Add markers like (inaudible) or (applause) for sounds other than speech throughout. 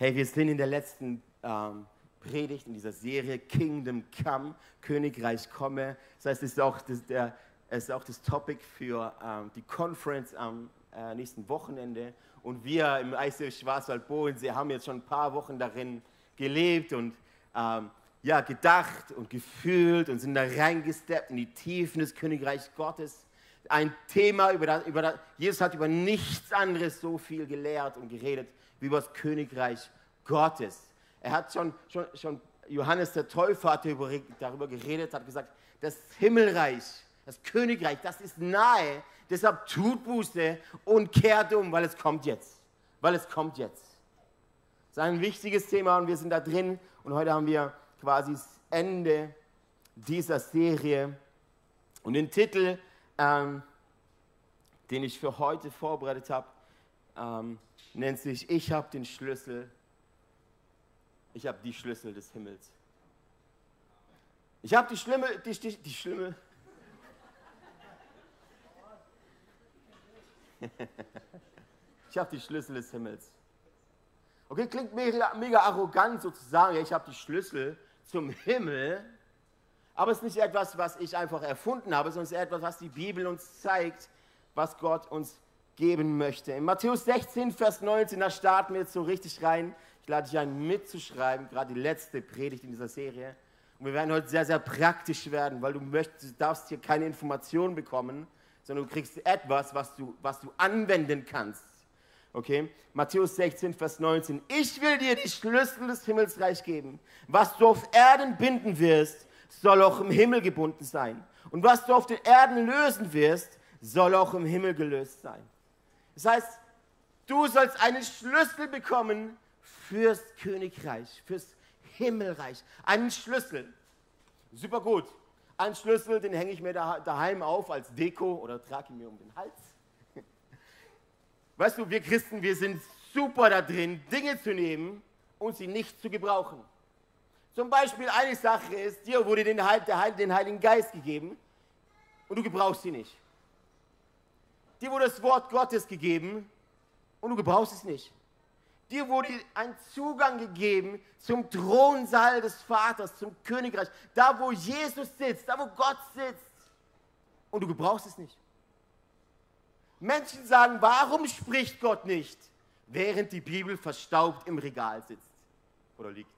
Hey, wir sind in der letzten ähm, Predigt in dieser Serie Kingdom Come, Königreich komme. Das heißt, es ist auch das, der, ist auch das Topic für ähm, die Conference am äh, nächsten Wochenende. Und wir im ICF Schwarzwald-Bodensee haben jetzt schon ein paar Wochen darin gelebt und ähm, ja, gedacht und gefühlt und sind da reingesteppt in die Tiefen des Königreichs Gottes. Ein Thema, über das, über das, Jesus hat über nichts anderes so viel gelehrt und geredet wie über das Königreich Gottes. Er hat schon, schon, schon Johannes der Täufer darüber geredet, hat gesagt, das Himmelreich, das Königreich, das ist nahe. Deshalb tut Buße und kehrt um, weil es kommt jetzt. Weil es kommt jetzt. Das ist ein wichtiges Thema und wir sind da drin. Und heute haben wir quasi das Ende dieser Serie. Und den Titel, ähm, den ich für heute vorbereitet habe, ähm, nennt sich Ich habe den Schlüssel. Ich habe die Schlüssel des Himmels. Ich habe die schlimme, die, die, die schlimme. (laughs) ich habe die Schlüssel des Himmels. Okay, klingt mega, mega arrogant sozusagen. Ich habe die Schlüssel zum Himmel. Aber es ist nicht etwas, was ich einfach erfunden habe, sondern es ist etwas, was die Bibel uns zeigt, was Gott uns geben möchte. In Matthäus 16, Vers 19, da starten wir jetzt so richtig rein. Ich lade dich ein, mitzuschreiben, gerade die letzte Predigt in dieser Serie. Und wir werden heute sehr, sehr praktisch werden, weil du möchtest, du darfst hier keine Informationen bekommen, sondern du kriegst etwas, was du, was du anwenden kannst. Okay? Matthäus 16, Vers 19. Ich will dir die Schlüssel des Himmelsreichs geben. Was du auf Erden binden wirst, soll auch im Himmel gebunden sein. Und was du auf den Erden lösen wirst, soll auch im Himmel gelöst sein. Das heißt, du sollst einen Schlüssel bekommen fürs Königreich, fürs Himmelreich. Einen Schlüssel. Super gut. Ein Schlüssel, den hänge ich mir daheim auf als Deko oder trage ihn mir um den Hals. Weißt du, wir Christen, wir sind super da drin, Dinge zu nehmen und sie nicht zu gebrauchen. Zum Beispiel eine Sache ist, dir wurde den, den Heiligen Geist gegeben und du gebrauchst sie nicht. Dir wurde das Wort Gottes gegeben und du gebrauchst es nicht. Dir wurde ein Zugang gegeben zum Thronsaal des Vaters, zum Königreich, da wo Jesus sitzt, da wo Gott sitzt. Und du gebrauchst es nicht. Menschen sagen, warum spricht Gott nicht, während die Bibel verstaubt im Regal sitzt oder liegt?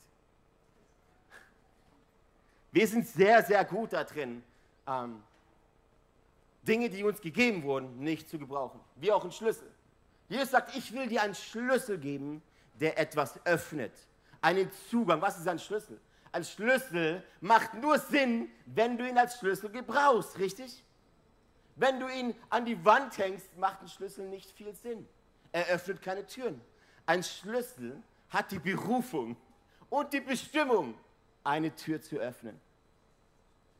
Wir sind sehr, sehr gut da drin, ähm, Dinge, die uns gegeben wurden, nicht zu gebrauchen. Wie auch ein Schlüssel. Jesus sagt, ich will dir einen Schlüssel geben, der etwas öffnet. Einen Zugang. Was ist ein Schlüssel? Ein Schlüssel macht nur Sinn, wenn du ihn als Schlüssel gebrauchst, richtig? Wenn du ihn an die Wand hängst, macht ein Schlüssel nicht viel Sinn. Er öffnet keine Türen. Ein Schlüssel hat die Berufung und die Bestimmung, eine Tür zu öffnen.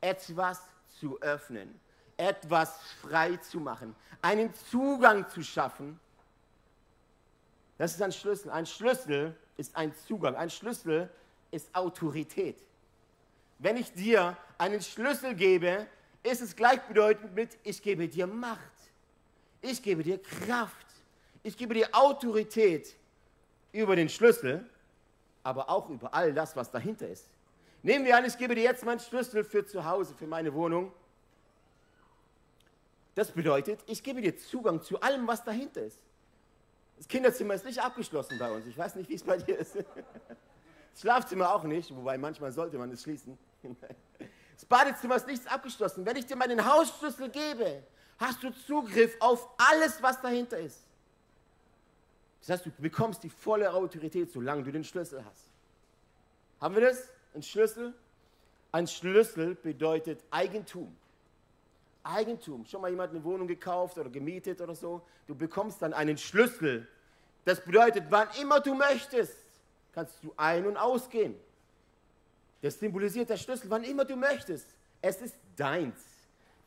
Etwas zu öffnen. Etwas frei zu machen. Einen Zugang zu schaffen. Das ist ein Schlüssel. Ein Schlüssel ist ein Zugang. Ein Schlüssel ist Autorität. Wenn ich dir einen Schlüssel gebe, ist es gleichbedeutend mit, ich gebe dir Macht, ich gebe dir Kraft, ich gebe dir Autorität über den Schlüssel, aber auch über all das, was dahinter ist. Nehmen wir an, ich gebe dir jetzt meinen Schlüssel für zu Hause, für meine Wohnung. Das bedeutet, ich gebe dir Zugang zu allem, was dahinter ist. Das Kinderzimmer ist nicht abgeschlossen bei uns. Ich weiß nicht, wie es bei dir ist. Das Schlafzimmer auch nicht, wobei manchmal sollte man es schließen. Das Badezimmer ist nichts abgeschlossen. Wenn ich dir meinen Hausschlüssel gebe, hast du Zugriff auf alles, was dahinter ist. Das heißt, du bekommst die volle Autorität, solange du den Schlüssel hast. Haben wir das? Ein Schlüssel? Ein Schlüssel bedeutet Eigentum. Eigentum. Schon mal jemand eine Wohnung gekauft oder gemietet oder so? Du bekommst dann einen Schlüssel. Das bedeutet, wann immer du möchtest, kannst du ein- und ausgehen. Das symbolisiert der Schlüssel, wann immer du möchtest. Es ist deins.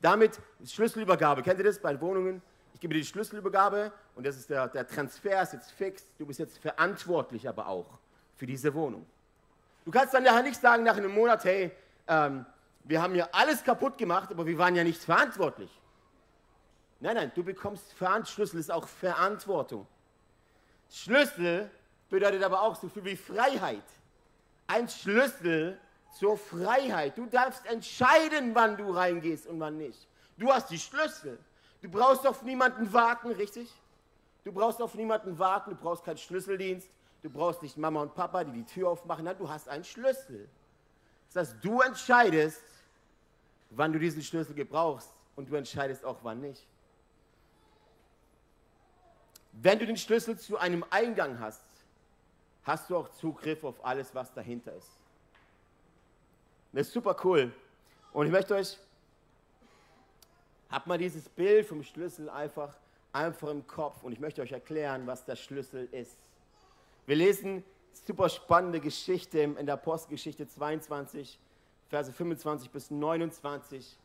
Damit Schlüsselübergabe. Kennt ihr das bei Wohnungen? Ich gebe dir die Schlüsselübergabe und das ist der, der Transfer ist jetzt fix. Du bist jetzt verantwortlich aber auch für diese Wohnung. Du kannst dann ja nicht sagen nach einem Monat, hey, ähm, wir haben ja alles kaputt gemacht, aber wir waren ja nicht verantwortlich. Nein, nein, du bekommst Schlüssel ist auch Verantwortung. Schlüssel bedeutet aber auch so viel wie Freiheit. Ein Schlüssel zur Freiheit. Du darfst entscheiden, wann du reingehst und wann nicht. Du hast die Schlüssel. Du brauchst auf niemanden warten, richtig? Du brauchst auf niemanden warten, du brauchst keinen Schlüsseldienst, du brauchst nicht Mama und Papa, die die Tür aufmachen. Nein, du hast einen Schlüssel. Das heißt, du entscheidest, wann du diesen Schlüssel gebrauchst und du entscheidest auch, wann nicht. Wenn du den Schlüssel zu einem Eingang hast, hast du auch Zugriff auf alles, was dahinter ist. Das ist super cool. Und ich möchte euch, habt mal dieses Bild vom Schlüssel einfach, einfach im Kopf und ich möchte euch erklären, was der Schlüssel ist. Wir lesen super spannende Geschichte in der Apostelgeschichte 22, Verse 25 bis 29.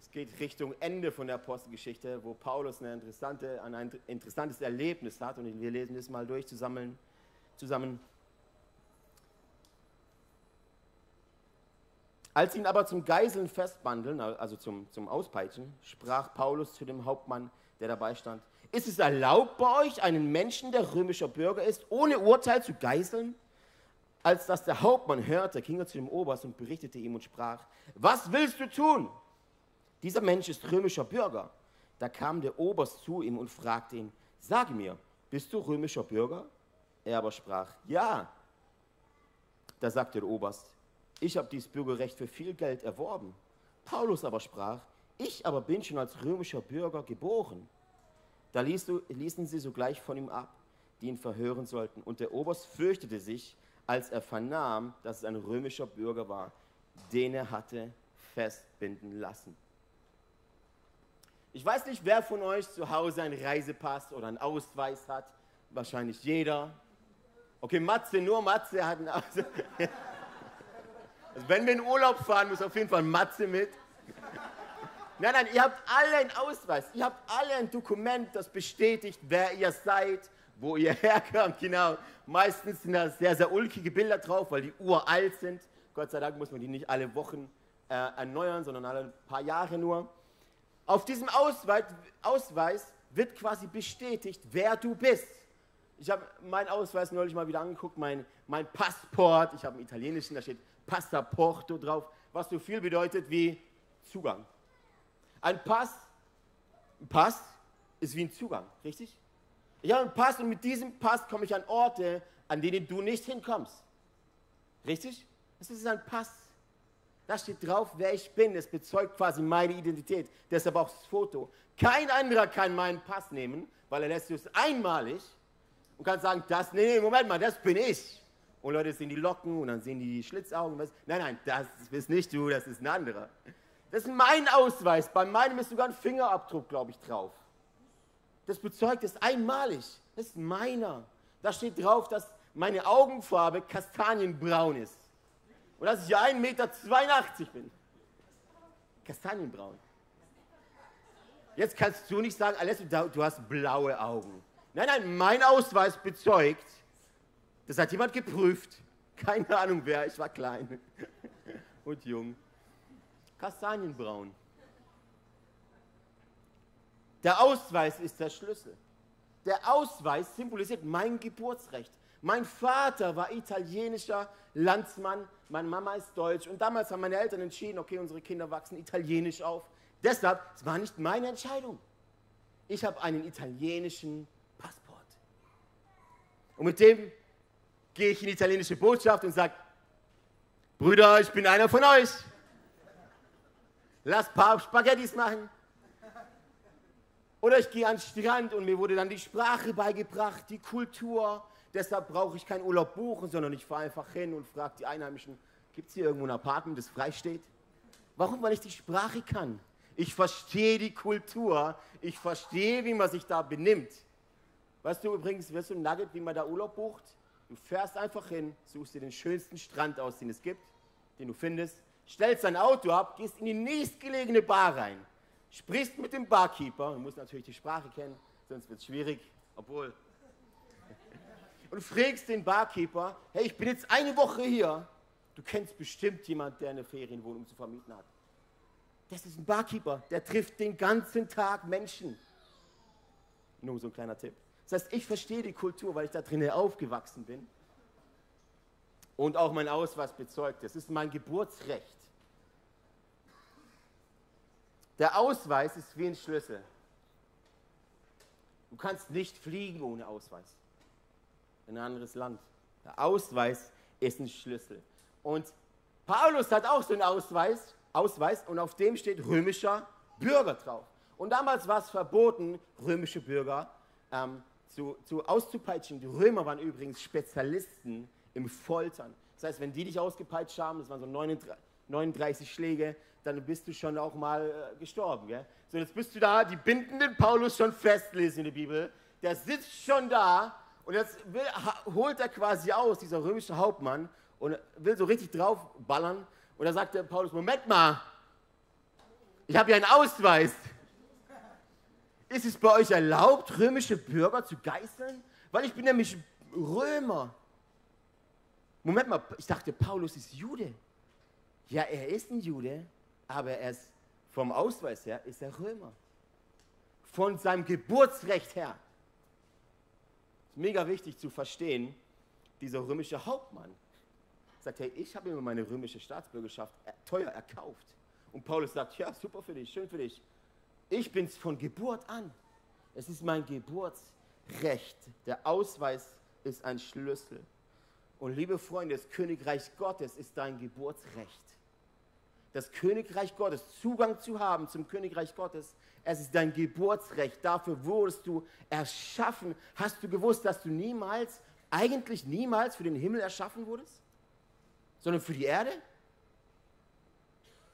Es geht Richtung Ende von der Apostelgeschichte, wo Paulus eine interessante, ein interessantes Erlebnis hat und wir lesen das mal durch zusammen. zusammen. Als ihn aber zum Geiseln festbandeln, also zum, zum Auspeitschen, sprach Paulus zu dem Hauptmann, der dabei stand, ist es erlaubt bei euch, einen Menschen, der römischer Bürger ist, ohne Urteil zu geiseln? Als das der Hauptmann hörte, ging er zu dem Oberst und berichtete ihm und sprach, was willst du tun? Dieser Mensch ist römischer Bürger. Da kam der Oberst zu ihm und fragte ihn, sage mir, bist du römischer Bürger? Er aber sprach, ja. Da sagte der Oberst, ich habe dieses Bürgerrecht für viel Geld erworben. Paulus aber sprach, ich aber bin schon als römischer Bürger geboren. Da ließen sie sogleich von ihm ab, die ihn verhören sollten. Und der Oberst fürchtete sich, als er vernahm, dass es ein römischer Bürger war, den er hatte festbinden lassen. Ich weiß nicht, wer von euch zu Hause einen Reisepass oder einen Ausweis hat. Wahrscheinlich jeder. Okay, Matze, nur Matze hat einen Ausweis. (laughs) Also wenn wir in Urlaub fahren, muss auf jeden Fall Matze mit. Nein, nein, ihr habt alle einen Ausweis. Ihr habt alle ein Dokument, das bestätigt, wer ihr seid, wo ihr (laughs) herkommt. Genau. Meistens sind da sehr, sehr ulkige Bilder drauf, weil die uralt sind. Gott sei Dank muss man die nicht alle Wochen äh, erneuern, sondern alle paar Jahre nur. Auf diesem Ausweis, Ausweis wird quasi bestätigt, wer du bist. Ich habe meinen Ausweis neulich mal wieder angeguckt, mein, mein Passport. Ich habe einen italienischen, da steht Passaporto drauf, was so viel bedeutet wie Zugang. Ein Pass, ein Pass ist wie ein Zugang, richtig? Ich habe einen Pass und mit diesem Pass komme ich an Orte, an denen du nicht hinkommst. Richtig? Das ist ein Pass. Da steht drauf, wer ich bin. Es bezeugt quasi meine Identität. Deshalb auch das Foto. Kein anderer kann meinen Pass nehmen, weil er lässt es einmalig und kann sagen, das, nee, nee, Moment mal, das bin ich. Und Leute sehen die Locken und dann sehen die Schlitzaugen. Nein, nein, das bist nicht du, das ist ein anderer. Das ist mein Ausweis. Bei meinem ist sogar ein Fingerabdruck, glaube ich, drauf. Das bezeugt es einmalig. Das ist meiner. Da steht drauf, dass meine Augenfarbe kastanienbraun ist. Und dass ich 1,82 Meter bin. Kastanienbraun. Jetzt kannst du nicht sagen, Alessio, du hast blaue Augen. Nein, nein, mein Ausweis bezeugt, das hat jemand geprüft. Keine Ahnung wer, ich war klein (laughs) und jung. Kastanienbraun. Der Ausweis ist der Schlüssel. Der Ausweis symbolisiert mein Geburtsrecht. Mein Vater war italienischer Landsmann, meine Mama ist deutsch und damals haben meine Eltern entschieden, okay, unsere Kinder wachsen italienisch auf. Deshalb, es war nicht meine Entscheidung. Ich habe einen italienischen Passport. Und mit dem gehe ich in die italienische Botschaft und sage, Brüder, ich bin einer von euch. Lass ein paar Spaghettis machen. Oder ich gehe an den Strand und mir wurde dann die Sprache beigebracht, die Kultur. Deshalb brauche ich keinen Urlaub buchen, sondern ich fahre einfach hin und frage die Einheimischen, gibt es hier irgendwo ein Apartment, das frei steht? Warum? Weil ich die Sprache kann. Ich verstehe die Kultur. Ich verstehe, wie man sich da benimmt. Weißt du übrigens, wirst du ein Nugget, wie man da Urlaub bucht? Du fährst einfach hin, suchst dir den schönsten Strand aus, den es gibt, den du findest, stellst dein Auto ab, gehst in die nächstgelegene Bar rein, sprichst mit dem Barkeeper, du musst natürlich die Sprache kennen, sonst wird es schwierig, obwohl. (laughs) Und fragst den Barkeeper, hey, ich bin jetzt eine Woche hier, du kennst bestimmt jemanden, der eine Ferienwohnung zu vermieten hat. Das ist ein Barkeeper, der trifft den ganzen Tag Menschen. Nur so ein kleiner Tipp. Das heißt, ich verstehe die Kultur, weil ich da drinnen aufgewachsen bin und auch mein Ausweis bezeugt. Das ist mein Geburtsrecht. Der Ausweis ist wie ein Schlüssel. Du kannst nicht fliegen ohne Ausweis in ein anderes Land. Der Ausweis ist ein Schlüssel. Und Paulus hat auch so einen Ausweis, Ausweis und auf dem steht römischer Bürger drauf. Und damals war es verboten, römische Bürger ähm, zu, zu auszupeitschen. Die Römer waren übrigens Spezialisten im Foltern. Das heißt, wenn die dich ausgepeitscht haben, das waren so 39, 39 Schläge, dann bist du schon auch mal äh, gestorben. Gell? So, jetzt bist du da, die binden den Paulus schon fest, lesen in der Bibel. Der sitzt schon da und jetzt will, holt er quasi aus, dieser römische Hauptmann, und will so richtig draufballern. Und da sagt der Paulus: Moment mal, ich habe ja einen Ausweis. Ist es bei euch erlaubt, römische Bürger zu geißeln? Weil ich bin nämlich Römer. Moment mal, ich dachte, Paulus ist Jude. Ja, er ist ein Jude, aber er ist vom Ausweis her ist er Römer. Von seinem Geburtsrecht her. Mega wichtig zu verstehen, dieser römische Hauptmann sagt, hey, ich habe mir meine römische Staatsbürgerschaft teuer erkauft. Und Paulus sagt, ja, super für dich, schön für dich. Ich bin es von Geburt an. Es ist mein Geburtsrecht. Der Ausweis ist ein Schlüssel. Und liebe Freunde, das Königreich Gottes ist dein Geburtsrecht. Das Königreich Gottes, Zugang zu haben zum Königreich Gottes, es ist dein Geburtsrecht. Dafür wurdest du erschaffen. Hast du gewusst, dass du niemals, eigentlich niemals für den Himmel erschaffen wurdest, sondern für die Erde?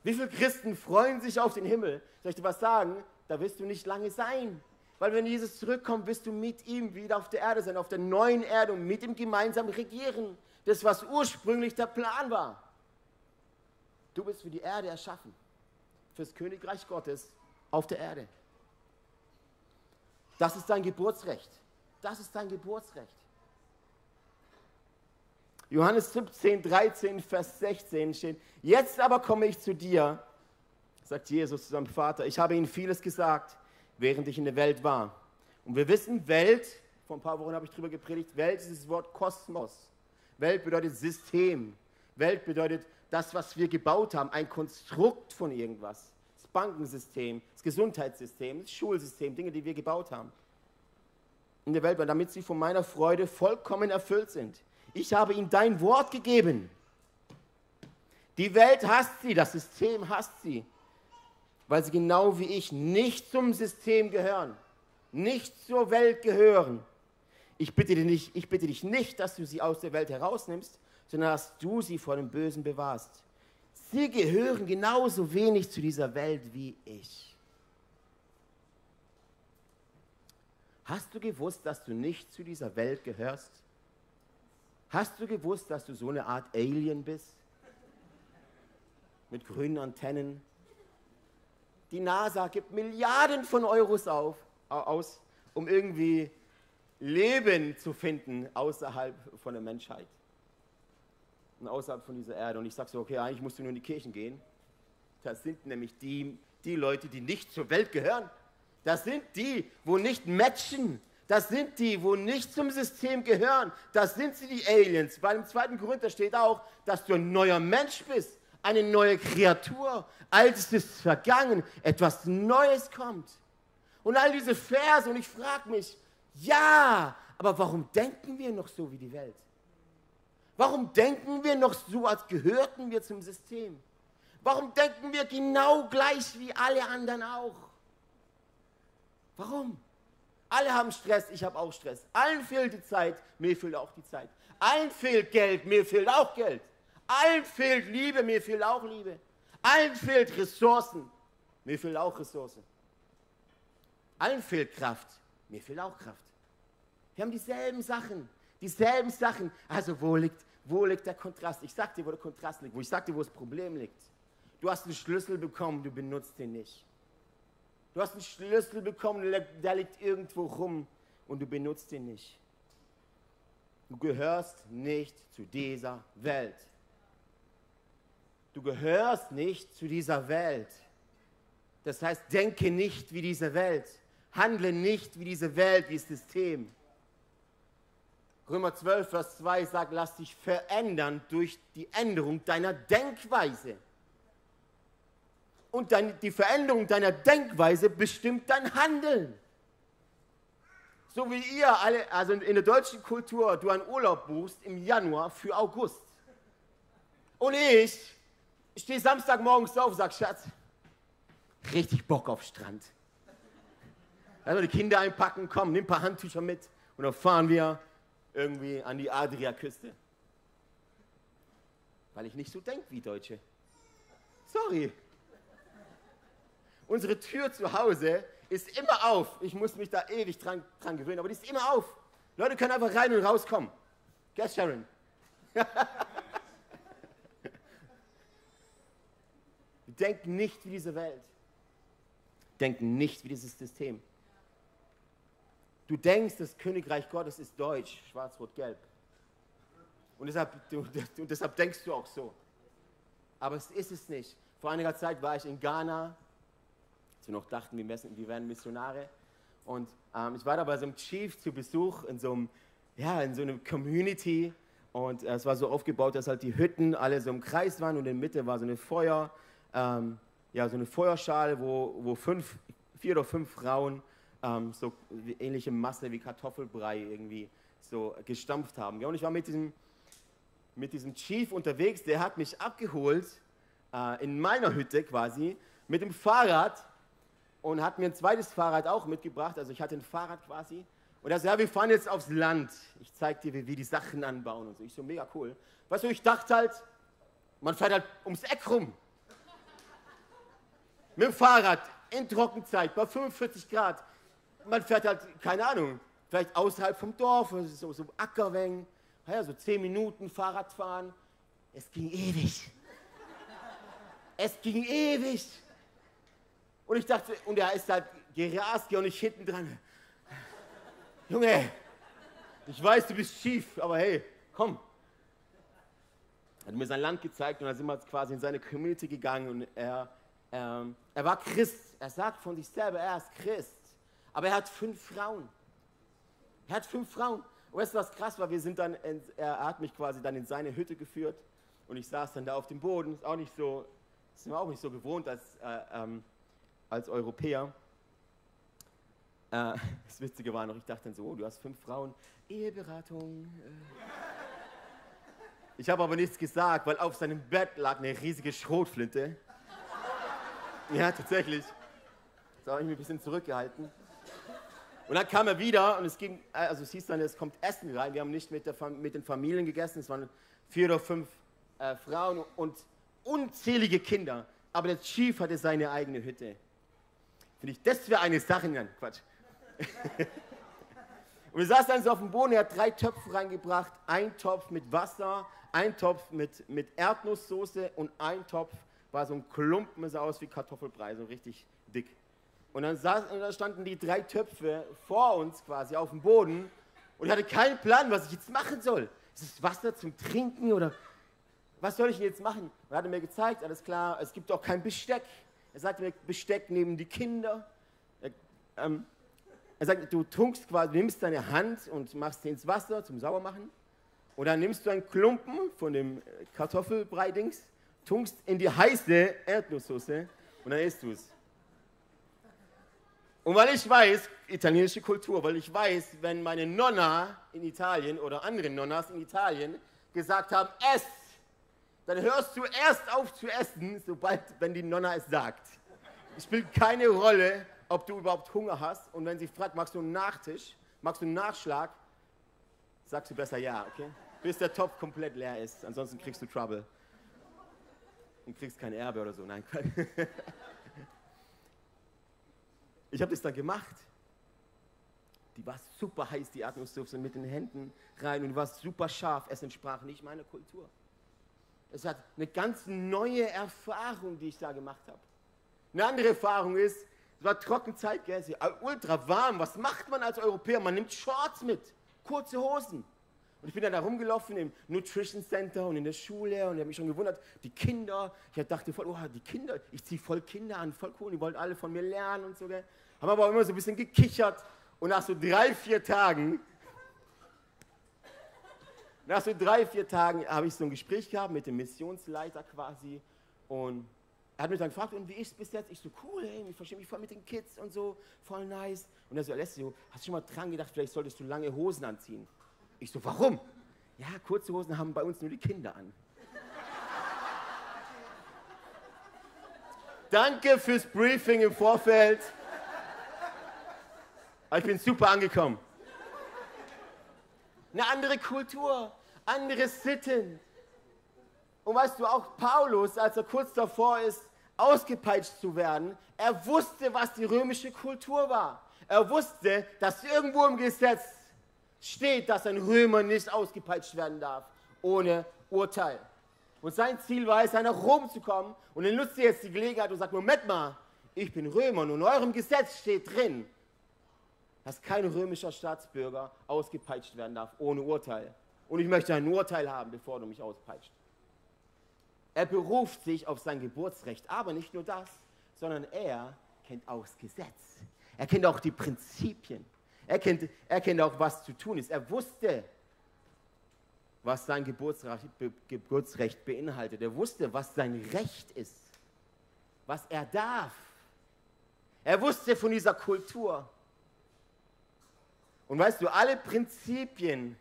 Wie viele Christen freuen sich auf den Himmel? Soll ich dir was sagen? Da wirst du nicht lange sein. Weil wenn Jesus zurückkommt, wirst du mit ihm wieder auf der Erde sein, auf der neuen Erde und mit ihm gemeinsam regieren. Das, was ursprünglich der Plan war. Du bist für die Erde erschaffen. Fürs Königreich Gottes auf der Erde. Das ist dein Geburtsrecht. Das ist dein Geburtsrecht. Johannes 17, 13, Vers 16 steht, jetzt aber komme ich zu dir, sagt Jesus zu seinem Vater, ich habe ihnen vieles gesagt, während ich in der Welt war. Und wir wissen, Welt, vor ein paar Wochen habe ich darüber gepredigt, Welt ist das Wort Kosmos. Welt bedeutet System. Welt bedeutet das, was wir gebaut haben, ein Konstrukt von irgendwas. Das Bankensystem, das Gesundheitssystem, das Schulsystem, Dinge, die wir gebaut haben. In der Welt, damit sie von meiner Freude vollkommen erfüllt sind ich habe ihm dein Wort gegeben. Die Welt hasst sie, das System hasst sie, weil sie genau wie ich nicht zum System gehören, nicht zur Welt gehören. Ich bitte, dich nicht, ich bitte dich nicht, dass du sie aus der Welt herausnimmst, sondern dass du sie vor dem Bösen bewahrst. Sie gehören genauso wenig zu dieser Welt wie ich. Hast du gewusst, dass du nicht zu dieser Welt gehörst? Hast du gewusst, dass du so eine Art Alien bist? Mit grünen Antennen. Die NASA gibt Milliarden von Euros auf, aus, um irgendwie Leben zu finden außerhalb von der Menschheit. Und außerhalb von dieser Erde. Und ich sage so, okay, eigentlich musst du nur in die Kirchen gehen. Das sind nämlich die, die Leute, die nicht zur Welt gehören. Das sind die, wo nicht matchen, das sind die, wo nicht zum System gehören. Das sind sie, die Aliens. Bei dem zweiten Korinther steht auch, dass du ein neuer Mensch bist, eine neue Kreatur. Altes ist vergangen, etwas Neues kommt. Und all diese Verse, und ich frage mich, ja, aber warum denken wir noch so wie die Welt? Warum denken wir noch so, als gehörten wir zum System? Warum denken wir genau gleich wie alle anderen auch? Warum? Alle haben Stress, ich habe auch Stress. Allen fehlt die Zeit, mir fehlt auch die Zeit. Allen fehlt Geld, mir fehlt auch Geld. Allen fehlt Liebe, mir fehlt auch Liebe. Allen fehlt Ressourcen, mir fehlt auch Ressourcen. Allen fehlt Kraft, mir fehlt auch Kraft. Wir haben dieselben Sachen, dieselben Sachen. Also wo liegt, wo liegt der Kontrast? Ich sag dir, wo der Kontrast liegt, wo ich sag dir, wo das Problem liegt. Du hast einen Schlüssel bekommen, du benutzt den nicht. Du hast einen Schlüssel bekommen, der liegt irgendwo rum und du benutzt ihn nicht. Du gehörst nicht zu dieser Welt. Du gehörst nicht zu dieser Welt. Das heißt, denke nicht wie diese Welt. Handle nicht wie diese Welt, wie das System. Römer 12, Vers 2 sagt, lass dich verändern durch die Änderung deiner Denkweise. Und dein, die Veränderung deiner Denkweise bestimmt dein Handeln. So wie ihr alle, also in der deutschen Kultur, du einen Urlaub buchst im Januar für August. Und ich stehe Samstagmorgens auf und sage, Schatz, richtig Bock auf Strand. Also die Kinder einpacken, komm, nimm ein paar Handtücher mit und dann fahren wir irgendwie an die Adriaküste. Weil ich nicht so denke wie Deutsche. Sorry. Unsere Tür zu Hause ist immer auf. Ich muss mich da ewig dran, dran gewöhnen, aber die ist immer auf. Leute können einfach rein und rauskommen. Guess Sharon. (laughs) Denken nicht wie diese Welt. Denken nicht wie dieses System. Du denkst, das Königreich Gottes ist deutsch, schwarz, rot, gelb. Und deshalb, du, und deshalb denkst du auch so. Aber es ist es nicht. Vor einiger Zeit war ich in Ghana, als wir noch dachten, wir, messen, wir wären Missionare. Und ähm, ich war da bei so einem Chief zu Besuch in so einem, ja, in so einer Community. Und äh, es war so aufgebaut, dass halt die Hütten alle so im Kreis waren und in der Mitte war so eine Feuer, ähm, ja, so eine Feuerschale, wo, wo fünf, vier oder fünf Frauen ähm, so ähnliche Masse wie Kartoffelbrei irgendwie so gestampft haben. Ja, und ich war mit diesem, mit diesem Chief unterwegs, der hat mich abgeholt äh, in meiner Hütte quasi mit dem Fahrrad und hat mir ein zweites Fahrrad auch mitgebracht. Also ich hatte ein Fahrrad quasi. Und er sagt, ja, wir fahren jetzt aufs Land. Ich zeig dir, wie wir die Sachen anbauen und so. Ich so, mega cool. Weißt du, ich dachte halt, man fährt halt ums Eck rum. Mit dem Fahrrad in Trockenzeit bei 45 Grad man fährt halt, keine Ahnung, vielleicht außerhalb vom Dorf, so, so Ackerweng, ja, so zehn Minuten Fahrrad fahren. Es ging ewig. es ging ewig. Und ich dachte, und er ist halt gerast und ich hinten dran. Junge, ich weiß, du bist schief, aber hey, komm. Er hat mir sein Land gezeigt und dann sind wir quasi in seine Community gegangen und er, ähm, er war Christ. Er sagt von sich selber, er ist Christ. Aber er hat fünf Frauen. Er hat fünf Frauen. Und weißt du, was krass war? Wir sind dann, er hat mich quasi dann in seine Hütte geführt und ich saß dann da auf dem Boden. Ist auch nicht so, ist mir auch nicht so gewohnt als, äh, ähm, als Europäer. Äh, (laughs) das Witzige war noch, ich dachte dann so, oh, du hast fünf Frauen, Eheberatung. Äh. Ich habe aber nichts gesagt, weil auf seinem Bett lag eine riesige Schrotflinte. Ja, tatsächlich. Da habe ich mich ein bisschen zurückgehalten. Und dann kam er wieder und es ging, also es hieß dann, es kommt Essen rein. Wir haben nicht mit, der, mit den Familien gegessen, es waren vier oder fünf äh, Frauen und unzählige Kinder. Aber der Chief hatte seine eigene Hütte. Finde ich, das wäre eine Sache, nein, Quatsch. (laughs) und wir saßen dann so auf dem Boden, er hat drei Töpfe reingebracht, ein Topf mit Wasser, ein Topf mit, mit Erdnusssoße und ein Topf war so ein Klumpen, sah aus wie Kartoffelbrei, so richtig dick. Und dann, saß, und dann standen die drei Töpfe vor uns quasi auf dem Boden und ich hatte keinen Plan, was ich jetzt machen soll. Ist es Wasser zum Trinken oder was soll ich jetzt machen? Und er hat mir gezeigt, alles klar, es gibt auch kein Besteck. Er sagte mir, Besteck neben die Kinder. Er, ähm, er sagt, du tunkst quasi, nimmst deine Hand und machst sie ins Wasser zum Sauermachen. Und dann nimmst du einen Klumpen von dem Kartoffelbrei-Dings, tunkst in die heiße Erdnusssoße und dann isst du es. Und weil ich weiß, italienische Kultur, weil ich weiß, wenn meine Nonna in Italien oder andere Nonnas in Italien gesagt haben, ess, dann hörst du erst auf zu essen, sobald, wenn die Nonna es sagt. Es spielt keine Rolle, ob du überhaupt Hunger hast. Und wenn sie fragt, magst du einen Nachtisch, magst du einen Nachschlag, sagst du besser ja, okay? Bis der Topf komplett leer ist. Ansonsten kriegst du Trouble. Und kriegst kein Erbe oder so. Nein. (laughs) Ich habe das dann gemacht. Die war super heiß, die Atmungssoße, mit den Händen rein und war super scharf. Es entsprach nicht meiner Kultur. Es hat eine ganz neue Erfahrung, die ich da gemacht habe. Eine andere Erfahrung ist, es war Trockenzeit, gell? ultra warm. Was macht man als Europäer? Man nimmt Shorts mit, kurze Hosen. Und ich bin dann da rumgelaufen im Nutrition Center und in der Schule und ich habe mich schon gewundert, die Kinder, ich dachte voll, oh, die Kinder, ich ziehe voll Kinder an, voll cool, die wollten alle von mir lernen und so. Gell? Haben aber immer so ein bisschen gekichert und nach so drei, vier Tagen Nach so drei, vier Tagen habe ich so ein Gespräch gehabt mit dem Missionsleiter quasi und er hat mich dann gefragt, und wie ist es bis jetzt? Ich so, cool, ey, ich verstehe mich voll mit den Kids und so, voll nice. Und er so, Alessio, hast du schon mal dran gedacht, vielleicht solltest du lange Hosen anziehen? Ich so, warum? Ja, kurze Hosen haben bei uns nur die Kinder an. Danke fürs Briefing im Vorfeld. Aber ich bin super angekommen. Eine andere Kultur, andere Sitten. Und weißt du, auch Paulus, als er kurz davor ist, ausgepeitscht zu werden, er wusste, was die römische Kultur war. Er wusste, dass irgendwo im Gesetz steht, dass ein Römer nicht ausgepeitscht werden darf, ohne Urteil. Und sein Ziel war es, nach Rom zu kommen. Und er nutzt jetzt die Gelegenheit und sagt, Moment mal, ich bin Römer und in eurem Gesetz steht drin, dass kein römischer Staatsbürger ausgepeitscht werden darf ohne Urteil. Und ich möchte ein Urteil haben, bevor du mich auspeitscht. Er beruft sich auf sein Geburtsrecht, aber nicht nur das, sondern er kennt auch das Gesetz. Er kennt auch die Prinzipien. Er kennt, er kennt auch, was zu tun ist. Er wusste, was sein Geburtsrecht, Geburtsrecht beinhaltet. Er wusste, was sein Recht ist, was er darf. Er wusste von dieser Kultur. Und weißt du, alle Prinzipien,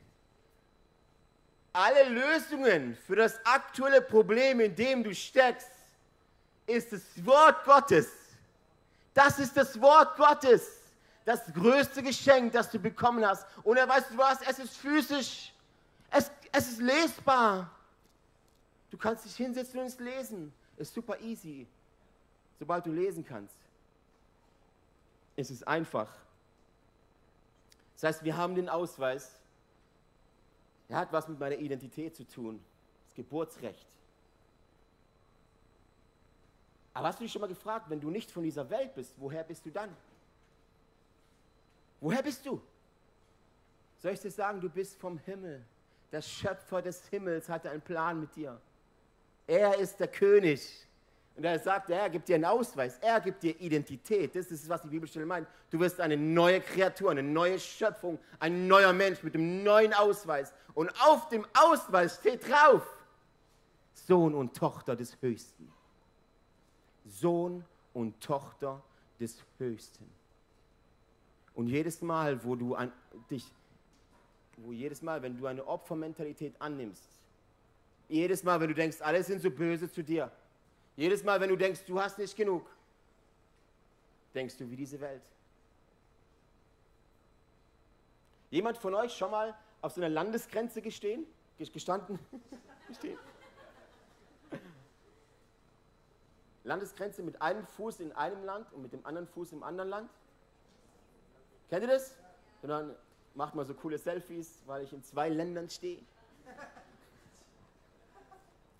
alle Lösungen für das aktuelle Problem, in dem du steckst, ist das Wort Gottes. Das ist das Wort Gottes. Das größte Geschenk, das du bekommen hast. Und er weißt du was, es ist physisch. Es, es ist lesbar. Du kannst dich hinsetzen und es lesen. Ist super easy. Sobald du lesen kannst. Es ist einfach. Das heißt, wir haben den Ausweis. Er hat was mit meiner Identität zu tun. Das Geburtsrecht. Aber hast du dich schon mal gefragt, wenn du nicht von dieser Welt bist, woher bist du dann? Woher bist du? Soll ich dir sagen, du bist vom Himmel. Der Schöpfer des Himmels hatte einen Plan mit dir. Er ist der König. Und er sagt, er gibt dir einen Ausweis, er gibt dir Identität. Das ist, was die Bibelstelle meint. Du wirst eine neue Kreatur, eine neue Schöpfung, ein neuer Mensch mit dem neuen Ausweis. Und auf dem Ausweis steht drauf, Sohn und Tochter des Höchsten. Sohn und Tochter des Höchsten. Und jedes Mal, wo du an dich, wo jedes Mal, wenn du eine Opfermentalität annimmst, jedes Mal, wenn du denkst, alle sind so böse zu dir, jedes Mal, wenn du denkst, du hast nicht genug, denkst du wie diese Welt. Jemand von euch schon mal auf so einer Landesgrenze gestehen, gestanden? (laughs) gestehen? Landesgrenze mit einem Fuß in einem Land und mit dem anderen Fuß im anderen Land? Kennt ihr das? Und dann macht man so coole Selfies, weil ich in zwei Ländern stehe.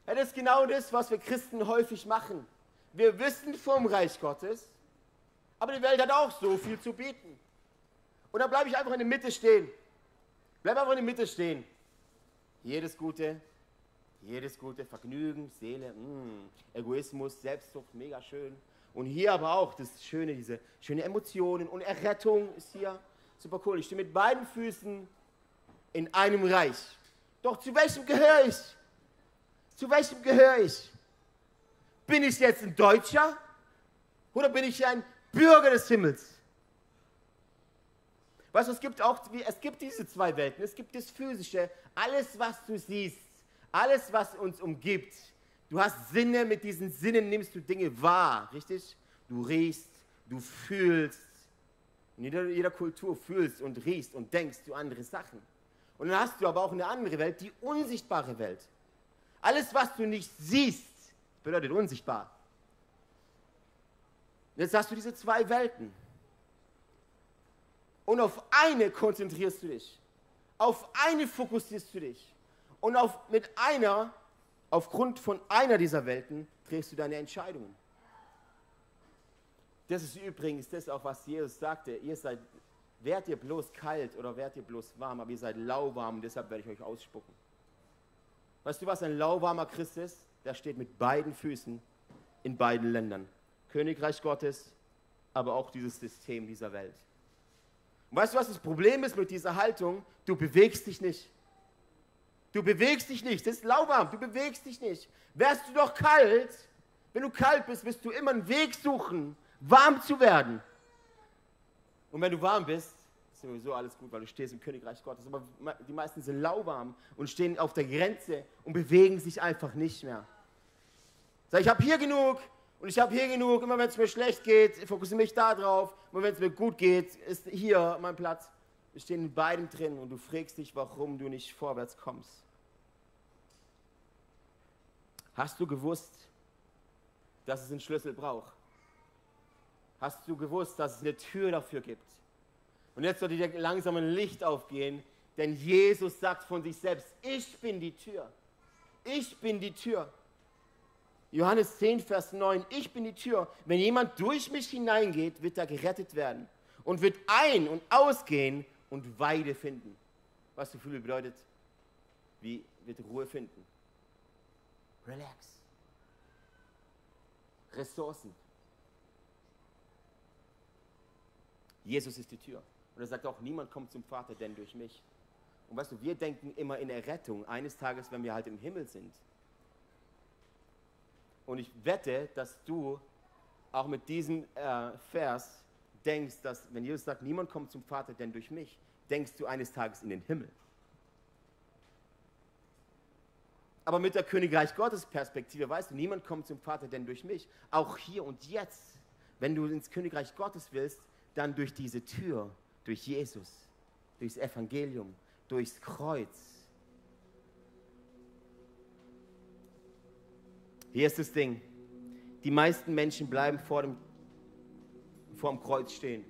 Ja, das ist genau das, was wir Christen häufig machen. Wir wissen vom Reich Gottes, aber die Welt hat auch so viel zu bieten. Und dann bleibe ich einfach in der Mitte stehen. Bleib einfach in der Mitte stehen. Jedes Gute, jedes Gute, Vergnügen, Seele, mh, mm, Egoismus, Selbstsucht, mega schön. Und hier aber auch das Schöne, diese schöne Emotionen und Errettung ist hier super cool. Ich stehe mit beiden Füßen in einem Reich. Doch zu welchem gehöre ich? Zu welchem gehöre ich? Bin ich jetzt ein Deutscher oder bin ich ein Bürger des Himmels? Weißt du, es gibt auch, es gibt diese zwei Welten. Es gibt das Physische, alles, was du siehst, alles, was uns umgibt. Du hast Sinne, mit diesen Sinnen nimmst du Dinge wahr, richtig? Du riechst, du fühlst. In jeder, jeder Kultur fühlst und riechst und denkst du andere Sachen. Und dann hast du aber auch eine andere Welt, die unsichtbare Welt. Alles, was du nicht siehst, bedeutet unsichtbar. Jetzt hast du diese zwei Welten. Und auf eine konzentrierst du dich. Auf eine fokussierst du dich. Und auf, mit einer, aufgrund von einer dieser Welten, drehst du deine Entscheidungen. Das ist übrigens das auch, was Jesus sagte. Ihr seid, werdet ihr bloß kalt oder werdet ihr bloß warm, aber ihr seid lauwarm, deshalb werde ich euch ausspucken. Weißt du, was ein lauwarmer Christ ist? Der steht mit beiden Füßen in beiden Ländern. Königreich Gottes, aber auch dieses System dieser Welt. Und weißt du, was das Problem ist mit dieser Haltung? Du bewegst dich nicht. Du bewegst dich nicht. Das ist lauwarm. Du bewegst dich nicht. Wärst du doch kalt, wenn du kalt bist, wirst du immer einen Weg suchen, warm zu werden. Und wenn du warm bist, ist sowieso alles gut, weil du stehst im Königreich Gottes. Aber die meisten sind lauwarm und stehen auf der Grenze und bewegen sich einfach nicht mehr. Sag, ich habe hier genug und ich habe hier genug. Immer wenn es mir schlecht geht, fokussiere mich da drauf. Und wenn es mir gut geht, ist hier mein Platz. Wir stehen in beiden drin und du fragst dich, warum du nicht vorwärts kommst. Hast du gewusst, dass es einen Schlüssel braucht? Hast du gewusst, dass es eine Tür dafür gibt? Und jetzt sollte dir langsam ein Licht aufgehen, denn Jesus sagt von sich selbst, ich bin die Tür. Ich bin die Tür. Johannes 10, Vers 9, ich bin die Tür. Wenn jemand durch mich hineingeht, wird er gerettet werden und wird ein- und ausgehen und Weide finden. Was für viel bedeutet, wie wird Ruhe finden. Relax. Ressourcen. Jesus ist die Tür. Und er sagt auch, niemand kommt zum Vater, denn durch mich. Und weißt du, wir denken immer in Errettung eines Tages, wenn wir halt im Himmel sind. Und ich wette, dass du auch mit diesem äh, Vers denkst, dass, wenn Jesus sagt, niemand kommt zum Vater, denn durch mich, denkst du eines Tages in den Himmel. Aber mit der Königreich Gottes Perspektive weißt du, niemand kommt zum Vater, denn durch mich. Auch hier und jetzt, wenn du ins Königreich Gottes willst, dann durch diese Tür, durch Jesus, durchs Evangelium, durchs Kreuz. Hier ist das Ding. Die meisten Menschen bleiben vor dem, vor dem Kreuz stehen.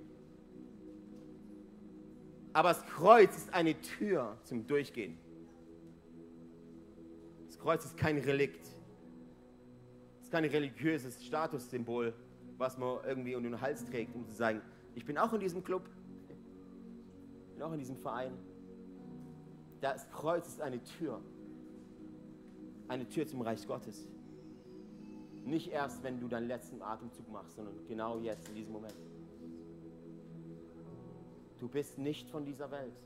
Aber das Kreuz ist eine Tür zum Durchgehen. Das Kreuz ist kein Relikt. Es ist kein religiöses Statussymbol, was man irgendwie um den Hals trägt, um zu sagen, ich bin auch in diesem Club, auch in diesem Verein. Das Kreuz ist eine Tür. Eine Tür zum Reich Gottes. Nicht erst, wenn du deinen letzten Atemzug machst, sondern genau jetzt, in diesem Moment. Du bist nicht von dieser Welt.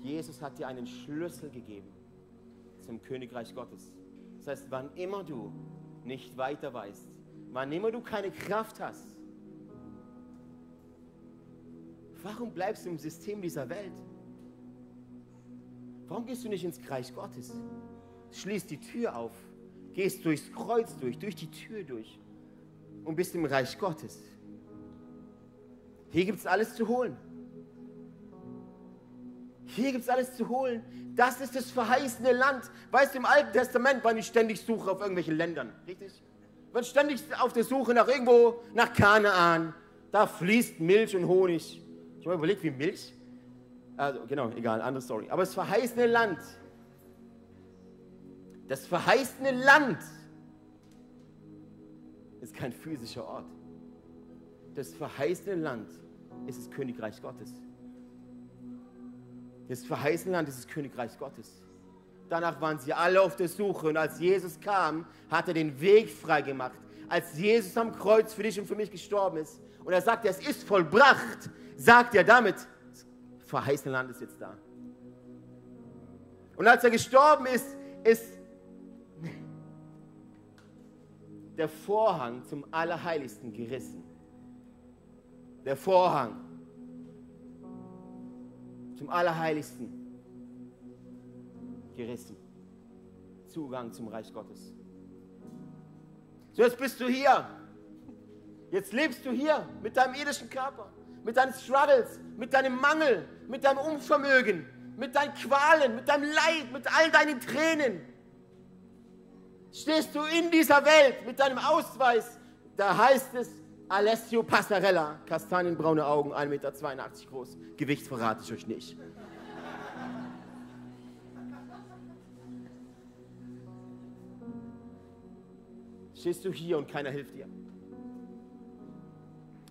Jesus hat dir einen Schlüssel gegeben zum Königreich Gottes. Das heißt, wann immer du nicht weiter weißt, wann immer du keine Kraft hast, warum bleibst du im System dieser Welt? Warum gehst du nicht ins Reich Gottes? Schließt die Tür auf, gehst durchs Kreuz durch, durch die Tür durch und bist im Reich Gottes. Hier gibt es alles zu holen. Hier gibt es alles zu holen. Das ist das verheißene Land. Weißt du, im Alten Testament waren die ständig Suche auf irgendwelchen Ländern. Richtig? Man ständig auf der Suche nach irgendwo, nach Kanaan. Da fließt Milch und Honig. Ich habe überlegt, wie Milch. Also, genau, egal, andere Story. Aber das verheißene Land. Das verheißene Land ist kein physischer Ort. Das verheißene Land ist das Königreich Gottes. Das verheißene Land ist das Königreich Gottes. Danach waren sie alle auf der Suche und als Jesus kam, hat er den Weg frei gemacht. Als Jesus am Kreuz für dich und für mich gestorben ist und er sagte, es ist vollbracht, sagt er damit, das verheißene Land ist jetzt da. Und als er gestorben ist, ist der Vorhang zum Allerheiligsten gerissen. Der Vorhang zum Allerheiligsten gerissen. Zugang zum Reich Gottes. So, jetzt bist du hier. Jetzt lebst du hier mit deinem irdischen Körper, mit deinen Struggles, mit deinem Mangel, mit deinem Unvermögen, mit deinen Qualen, mit deinem Leid, mit all deinen Tränen. Stehst du in dieser Welt mit deinem Ausweis, da heißt es, Alessio Passarella, kastanienbraune Augen, 1,82 Meter groß. Gewicht verrate ich euch nicht. Stehst du hier und keiner hilft dir.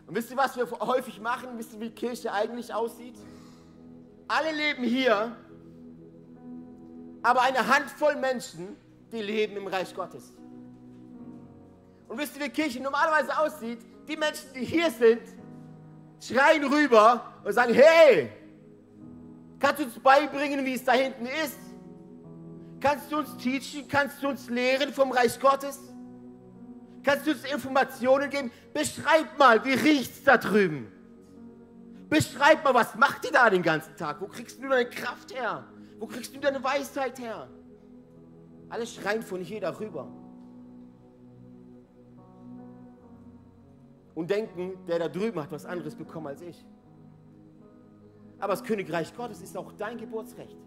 Und wisst ihr, was wir häufig machen? Wisst ihr, wie Kirche eigentlich aussieht? Alle leben hier, aber eine Handvoll Menschen, die leben im Reich Gottes. Und wisst ihr, wie Kirche normalerweise aussieht? die Menschen, die hier sind, schreien rüber und sagen, hey, kannst du uns beibringen, wie es da hinten ist? Kannst du uns teachen? Kannst du uns lehren vom Reich Gottes? Kannst du uns Informationen geben? Beschreib mal, wie riecht es da drüben? Beschreib mal, was macht die da den ganzen Tag? Wo kriegst du deine Kraft her? Wo kriegst du deine Weisheit her? Alles schreien von hier darüber. Und denken, der da drüben hat was anderes bekommen als ich. Aber das Königreich Gottes ist auch dein Geburtsrecht.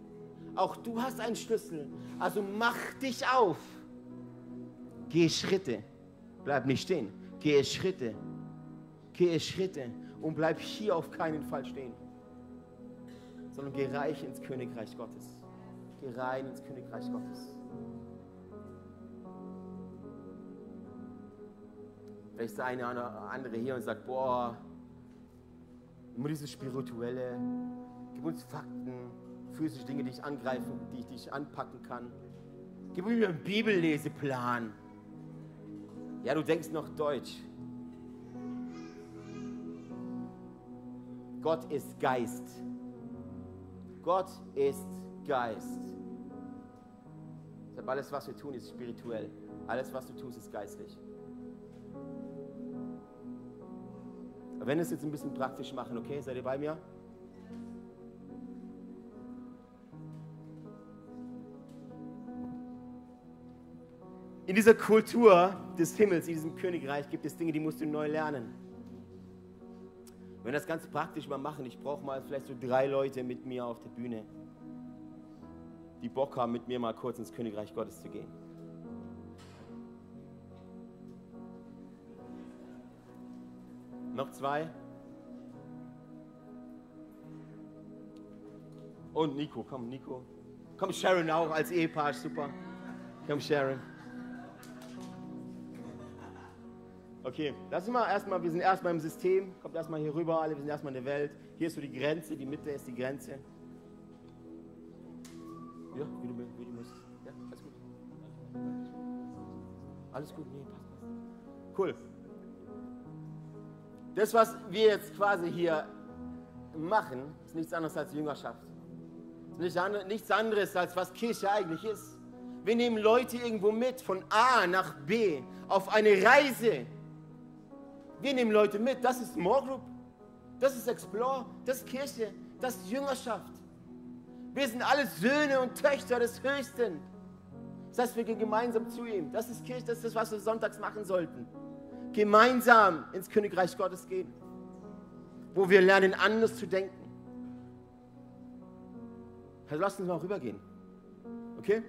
Auch du hast einen Schlüssel. Also mach dich auf. Geh Schritte. Bleib nicht stehen. Gehe Schritte. Gehe Schritte und bleib hier auf keinen Fall stehen. Sondern geh reich ins Königreich Gottes. Geh rein ins Königreich Gottes. Vielleicht ist der eine oder andere hier und sagt, boah, immer dieses Spirituelle, gib uns Fakten, physische Dinge, die ich angreifen, die ich, die ich anpacken kann. Gib mir einen Bibelleseplan. Ja, du denkst noch Deutsch. Gott ist Geist. Gott ist Geist. Deshalb alles, was wir tun, ist spirituell. Alles, was du tust, ist geistlich. Aber wenn wir es jetzt ein bisschen praktisch machen, okay, seid ihr bei mir? In dieser Kultur des Himmels, in diesem Königreich gibt es Dinge, die musst du neu lernen. Wenn wir das ganz praktisch mal machen, ich brauche mal vielleicht so drei Leute mit mir auf der Bühne, die Bock haben, mit mir mal kurz ins Königreich Gottes zu gehen. Noch zwei. Und Nico, komm, Nico. Komm, Sharon auch als Ehepaar, super. Komm, Sharon. Okay, lass uns mal erstmal, wir sind erstmal im System, kommt erstmal hier rüber, alle, wir sind erstmal in der Welt. Hier ist so die Grenze, die Mitte ist die Grenze. Ja, wie du, wie du möchtest. Ja, alles gut. Alles gut, nee, passt, passt. Cool. Das, was wir jetzt quasi hier machen, ist nichts anderes als Jüngerschaft. Ist nichts anderes als was Kirche eigentlich ist. Wir nehmen Leute irgendwo mit von A nach B auf eine Reise wir nehmen Leute mit. Das ist Small Group. Das ist Explore. Das ist Kirche. Das ist Jüngerschaft. Wir sind alle Söhne und Töchter des Höchsten. Das heißt, wir gehen gemeinsam zu ihm. Das ist Kirche, das ist das, was wir sonntags machen sollten. Gemeinsam ins Königreich Gottes gehen. Wo wir lernen, anders zu denken. Also lasst uns mal rübergehen. Okay?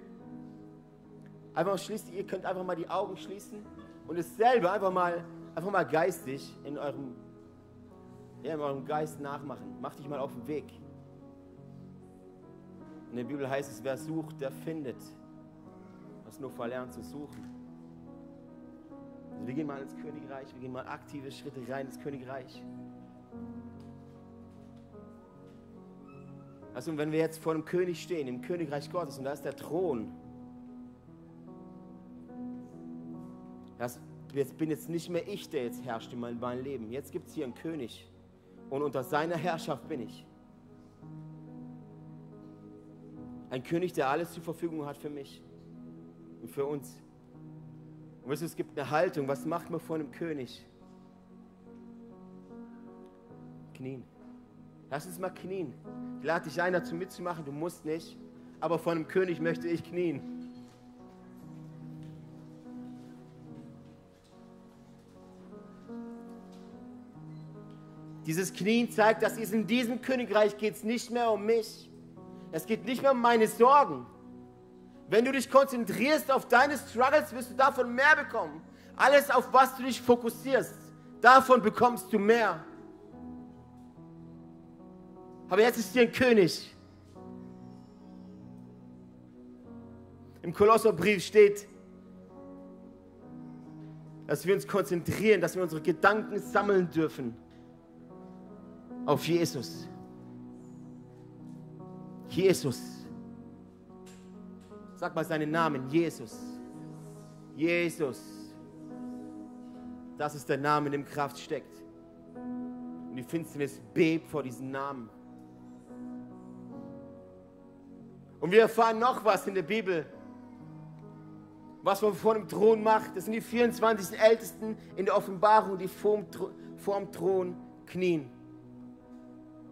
Einfach schließt, ihr könnt einfach mal die Augen schließen und es selber einfach mal einfach mal geistig in eurem, ja, in eurem Geist nachmachen. Mach dich mal auf den Weg. In der Bibel heißt es, wer sucht, der findet. Was nur verlernt zu suchen. Also wir gehen mal ins Königreich, wir gehen mal aktive Schritte rein ins Königreich. Also wenn wir jetzt vor dem König stehen, im Königreich Gottes, und da ist der Thron, das jetzt bin jetzt nicht mehr ich, der jetzt herrscht in meinem, Leben. Jetzt gibt es hier einen König und unter seiner Herrschaft bin ich. Ein König, der alles zur Verfügung hat für mich und für uns. Und weißt du, es gibt eine Haltung. Was macht man vor einem König? Knien. Lass uns mal knien. Ich lade dich ein, dazu mitzumachen. Du musst nicht. Aber vor einem König möchte ich knien. Dieses Knien zeigt, dass es in diesem Königreich geht nicht mehr um mich. Es geht nicht mehr um meine Sorgen. Wenn du dich konzentrierst auf deine Struggles, wirst du davon mehr bekommen. Alles, auf was du dich fokussierst, davon bekommst du mehr. Aber jetzt ist hier ein König. Im Kolosserbrief steht, dass wir uns konzentrieren, dass wir unsere Gedanken sammeln dürfen auf Jesus. Jesus. Sag mal seinen Namen, Jesus. Jesus. Das ist der Name, in dem Kraft steckt. Und die Finsternis bebt vor diesem Namen. Und wir erfahren noch was in der Bibel. was man vor dem Thron macht. Das sind die 24 Ältesten in der Offenbarung, die vorm, vorm Thron knien.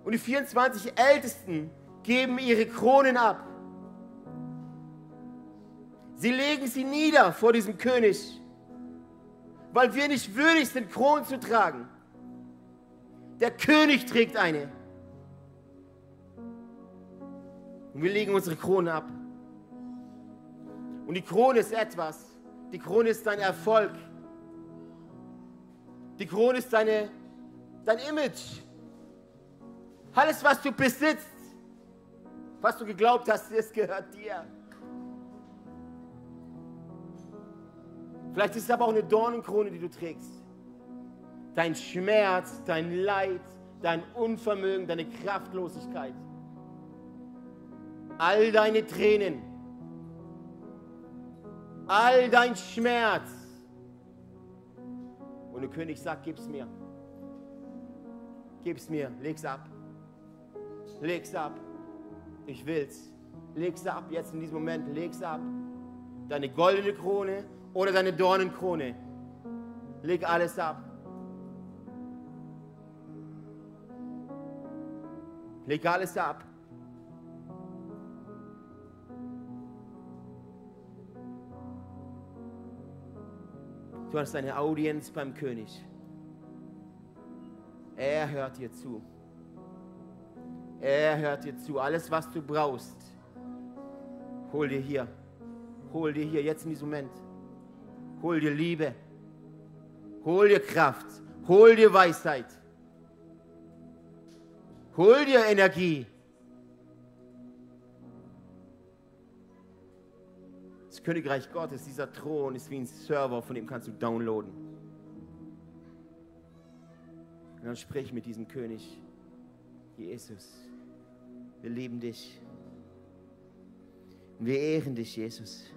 Und die 24 Ältesten geben ihre Kronen ab. Sie legen sie nieder vor diesem König, weil wir nicht würdig sind, Kronen zu tragen. Der König trägt eine. Und wir legen unsere Krone ab. Und die Krone ist etwas. Die Krone ist dein Erfolg. Die Krone ist deine, dein Image. Alles, was du besitzt, was du geglaubt hast, es gehört dir. Vielleicht ist es aber auch eine Dornenkrone, die du trägst. Dein Schmerz, dein Leid, dein Unvermögen, deine Kraftlosigkeit. All deine Tränen. All dein Schmerz. Und der König sagt, gib's mir. Gib's mir, leg's ab. Leg's ab. Ich will's. Leg's ab, jetzt in diesem Moment, leg's ab. Deine goldene Krone oder deine Dornenkrone. Leg alles ab. Leg alles ab. Du hast eine Audienz beim König. Er hört dir zu. Er hört dir zu. Alles, was du brauchst, hol dir hier. Hol dir hier, jetzt in diesem Moment. Hol dir Liebe. Hol dir Kraft. Hol dir Weisheit. Hol dir Energie. Das Königreich Gottes, dieser Thron ist wie ein Server, von dem kannst du downloaden. Und dann sprich mit diesem König. Jesus, wir lieben dich. Wir ehren dich, Jesus.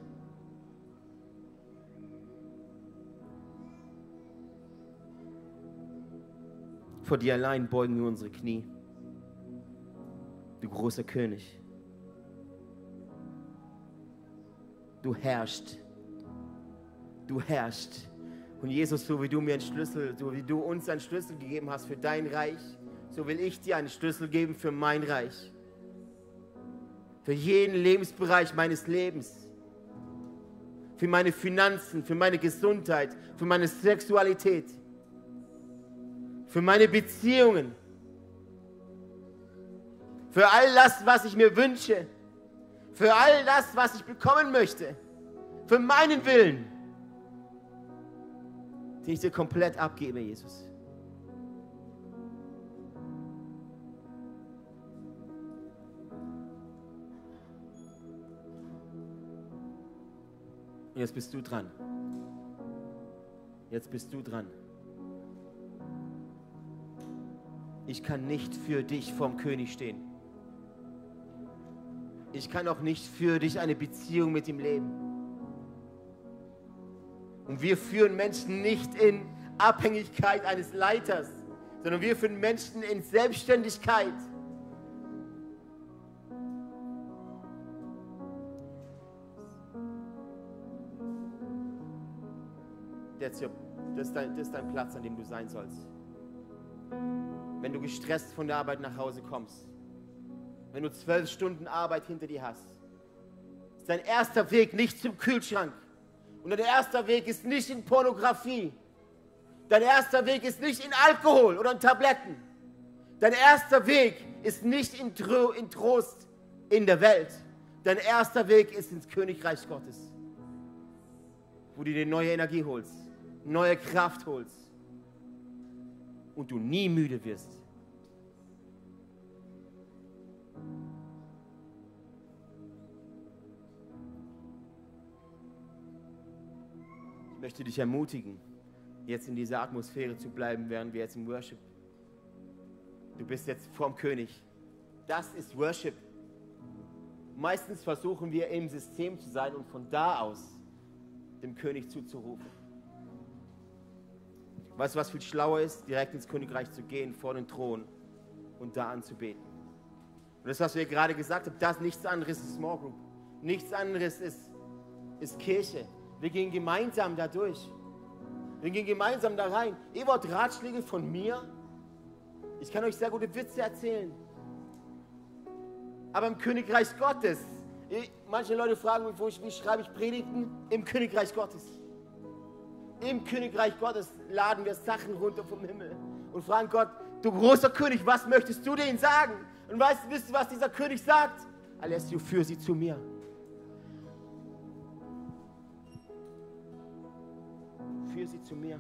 Vor dir allein beugen wir unsere Knie. Du großer König. Du herrschst. Du herrschst. Und Jesus, so wie du mir einen Schlüssel, so wie du uns einen Schlüssel gegeben hast für dein Reich, so will ich dir einen Schlüssel geben für mein Reich. Für jeden Lebensbereich meines Lebens. Für meine Finanzen, für meine Gesundheit, für meine Sexualität für meine Beziehungen, für all das, was ich mir wünsche, für all das, was ich bekommen möchte, für meinen Willen, den ich dir komplett abgebe, Jesus. Jetzt bist du dran. Jetzt bist du dran. ich kann nicht für dich vorm König stehen. Ich kann auch nicht für dich eine Beziehung mit ihm leben. Und wir führen Menschen nicht in Abhängigkeit eines Leiters, sondern wir führen Menschen in Selbstständigkeit. Das ist, dein, das ist dein Platz, an dem du sein sollst wenn du gestresst von der Arbeit nach Hause kommst, wenn du zwölf Stunden Arbeit hinter dir hast, ist dein erster Weg nicht zum Kühlschrank. Und dein erster Weg ist nicht in Pornografie. Dein erster Weg ist nicht in Alkohol oder in Tabletten. Dein erster Weg ist nicht in, Tro in Trost in der Welt. Dein erster Weg ist ins Königreich Gottes, wo du dir neue Energie holst, neue Kraft holst und du nie müde wirst. Ich möchte dich ermutigen, jetzt in dieser Atmosphäre zu bleiben, während wir jetzt im Worship. Du bist jetzt vorm König. Das ist Worship. Meistens versuchen wir im System zu sein und von da aus dem König zuzurufen. Weißt du, was viel schlauer ist? Direkt ins Königreich zu gehen, vor den Thron und da anzubeten. Und das, was wir gerade gesagt haben, das nichts anderes ist Small Group. Nichts anderes ist, ist Kirche. Wir gehen gemeinsam da durch. Wir gehen gemeinsam da rein. Ihr wollt Ratschläge von mir? Ich kann euch sehr gute Witze erzählen. Aber im Königreich Gottes, manche Leute fragen mich, wo ich, wie schreibe ich Predigten? Im Königreich Gottes. Im Königreich Gottes laden wir Sachen runter vom Himmel und fragen Gott, du großer König, was möchtest du denen sagen? Und weißt, wisst ihr, was dieser König sagt? Alessio, führ sie zu mir. Führ sie zu mir.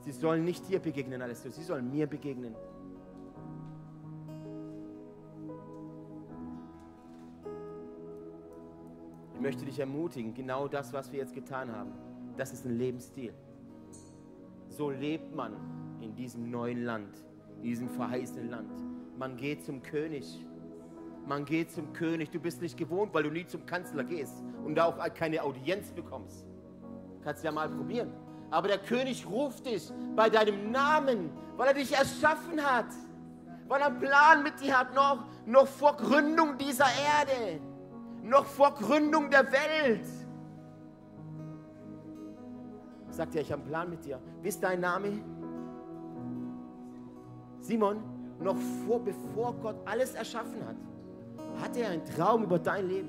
Sie sollen nicht dir begegnen, Alessio, sie sollen mir begegnen. Ich möchte dich ermutigen, genau das, was wir jetzt getan haben, das ist ein Lebensstil. So lebt man in diesem neuen Land, in diesem verheißenen Land. Man geht zum König. Man geht zum König. Du bist nicht gewohnt, weil du nie zum Kanzler gehst und da auch keine Audienz bekommst. Kannst ja mal probieren. Aber der König ruft dich bei deinem Namen, weil er dich erschaffen hat. Weil er einen Plan mit dir hat, noch, noch vor Gründung dieser Erde. Noch vor Gründung der Welt. Sagt er, ich habe einen Plan mit dir. Wie ist dein Name? Simon, noch vor, bevor Gott alles erschaffen hat, hatte er einen Traum über dein Leben.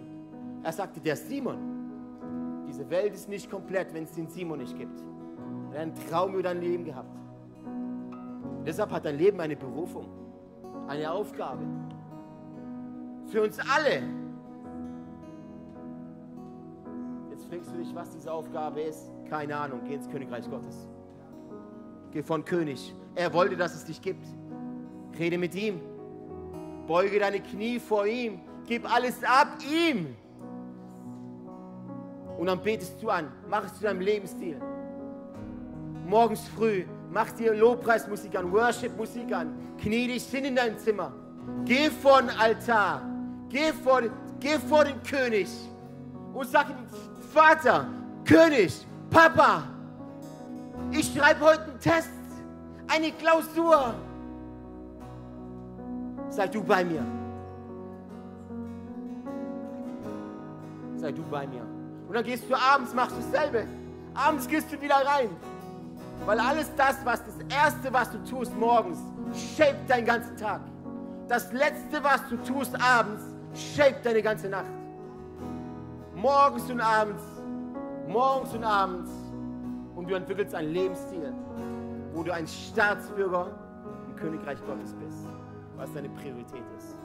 Er sagte, der Simon, diese Welt ist nicht komplett, wenn es den Simon nicht gibt. Er hat einen Traum über dein Leben gehabt. Deshalb hat dein Leben eine Berufung, eine Aufgabe. Für uns alle. Fragst du dich, was diese Aufgabe ist. Keine Ahnung, geh ins Königreich Gottes. Geh von König. Er wollte, dass es dich gibt. Rede mit ihm. Beuge deine Knie vor ihm. Gib alles ab ihm. Und dann betest du an. Mach es zu deinem Lebensstil. Morgens früh mach dir Lobpreismusik an, Worship-Musik an. Knie dich hin in dein Zimmer. Geh vor den Altar. Geh vor, geh vor den König. Und sag ihm, Vater, König, Papa, ich schreibe heute einen Test, eine Klausur sei du bei mir. Sei du bei mir. Und dann gehst du abends, machst du dasselbe. Abends gehst du wieder rein. Weil alles das, was das Erste, was du tust morgens, shaped deinen ganzen Tag. Das Letzte, was du tust abends, shaped deine ganze Nacht. Morgens und abends, morgens und abends. Und du entwickelst einen Lebensstil, wo du ein Staatsbürger im Königreich Gottes bist was deine Priorität ist.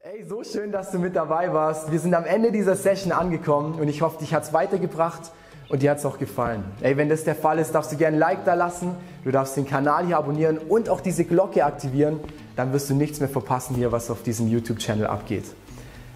Ey, so schön, dass du mit dabei warst. Wir sind am Ende dieser Session angekommen und ich hoffe, dich hat es weitergebracht und dir hat es auch gefallen. Ey, wenn das der Fall ist, darfst du gerne ein Like da lassen, du darfst den Kanal hier abonnieren und auch diese Glocke aktivieren. Dann wirst du nichts mehr verpassen hier, was auf diesem YouTube-Channel abgeht.